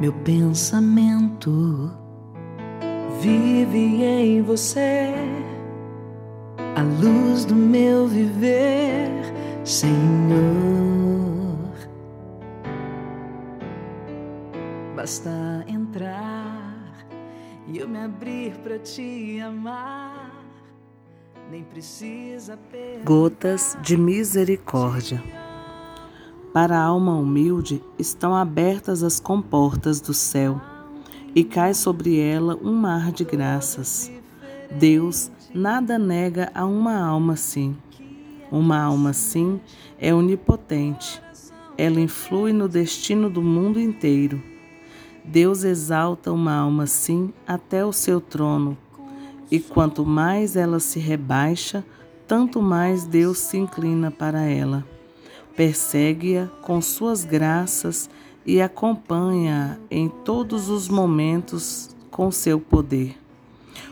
meu pensamento vive em você, a luz do meu viver, Senhor. Basta entrar e eu me abrir para te amar. Nem precisa perder. Gotas de misericórdia. Para a alma humilde estão abertas as comportas do céu e cai sobre ela um mar de graças. Deus nada nega a uma alma assim. Uma alma assim é onipotente. Ela influi no destino do mundo inteiro. Deus exalta uma alma assim até o seu trono. E quanto mais ela se rebaixa, tanto mais Deus se inclina para ela persegue-a com suas graças e acompanha-a em todos os momentos com seu poder.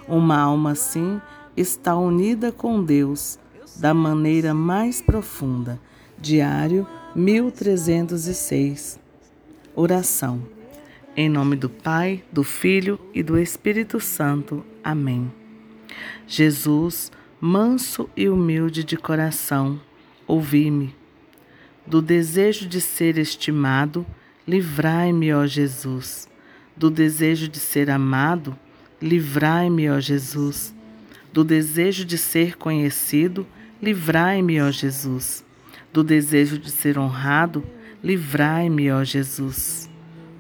Uma alma assim está unida com Deus da maneira mais profunda. Diário 1306. Oração. Em nome do Pai, do Filho e do Espírito Santo. Amém. Jesus, manso e humilde de coração, ouvi-me do desejo de ser estimado, livrai-me, ó Jesus. Do desejo de ser amado, livrai-me, ó Jesus. Do desejo de ser conhecido, livrai-me, ó Jesus. Do desejo de ser honrado, livrai-me, ó Jesus.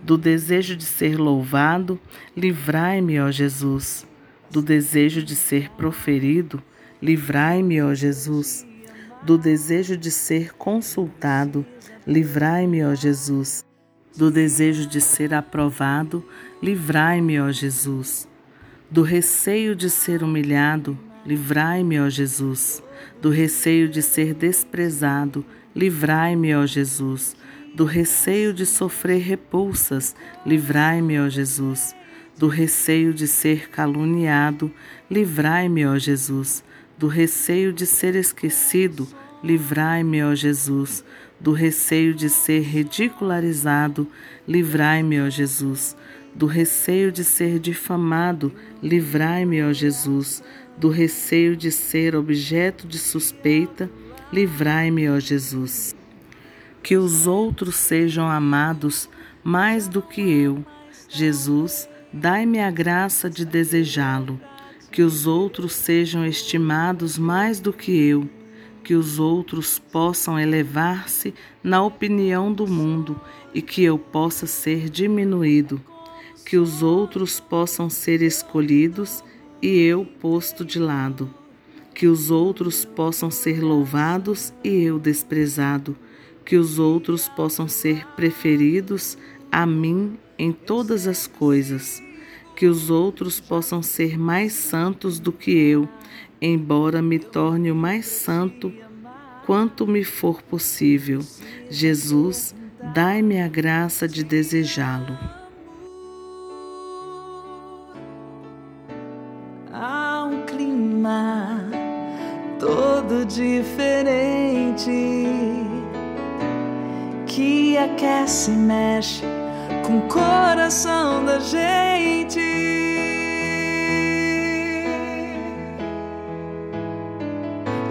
Do desejo de ser louvado, livrai-me, ó Jesus. Do desejo de ser proferido, livrai-me, ó Jesus do desejo de ser consultado, livrai-me, ó Jesus. Do desejo de ser aprovado, livrai-me, ó Jesus. Do receio de ser humilhado, livrai-me, ó Jesus. Do receio de ser desprezado, livrai-me, ó Jesus. Do receio de sofrer repulsas, livrai-me, ó Jesus. Do receio de ser caluniado, livrai-me, ó Jesus do receio de ser esquecido, livrai-me, ó Jesus. Do receio de ser ridicularizado, livrai-me, ó Jesus. Do receio de ser difamado, livrai-me, ó Jesus. Do receio de ser objeto de suspeita, livrai-me, ó Jesus. Que os outros sejam amados mais do que eu. Jesus, dai-me a graça de desejá-lo que os outros sejam estimados mais do que eu, que os outros possam elevar-se na opinião do mundo e que eu possa ser diminuído, que os outros possam ser escolhidos e eu posto de lado, que os outros possam ser louvados e eu desprezado, que os outros possam ser preferidos a mim em todas as coisas que os outros possam ser mais santos do que eu, embora me torne o mais santo quanto me for possível. Jesus, dai-me a graça de desejá-lo. Há um clima todo diferente que aquece e mexe com o coração da gente.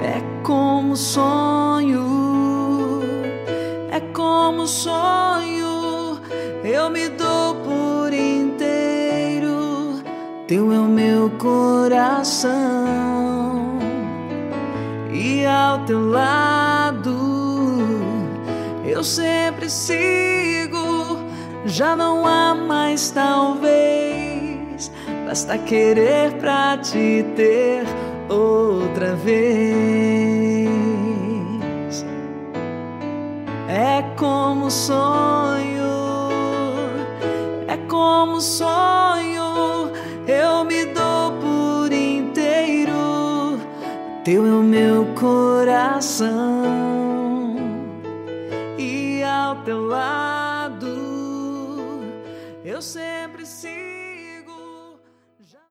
É como sonho, é como sonho, eu me dou por inteiro, teu é o meu coração, e ao teu lado eu sempre sigo já não há mais talvez. Basta querer pra te ter outra vez. É como sonho, é como sonho. Eu me dou por inteiro. Teu é o meu coração e ao teu lado eu sempre sinto.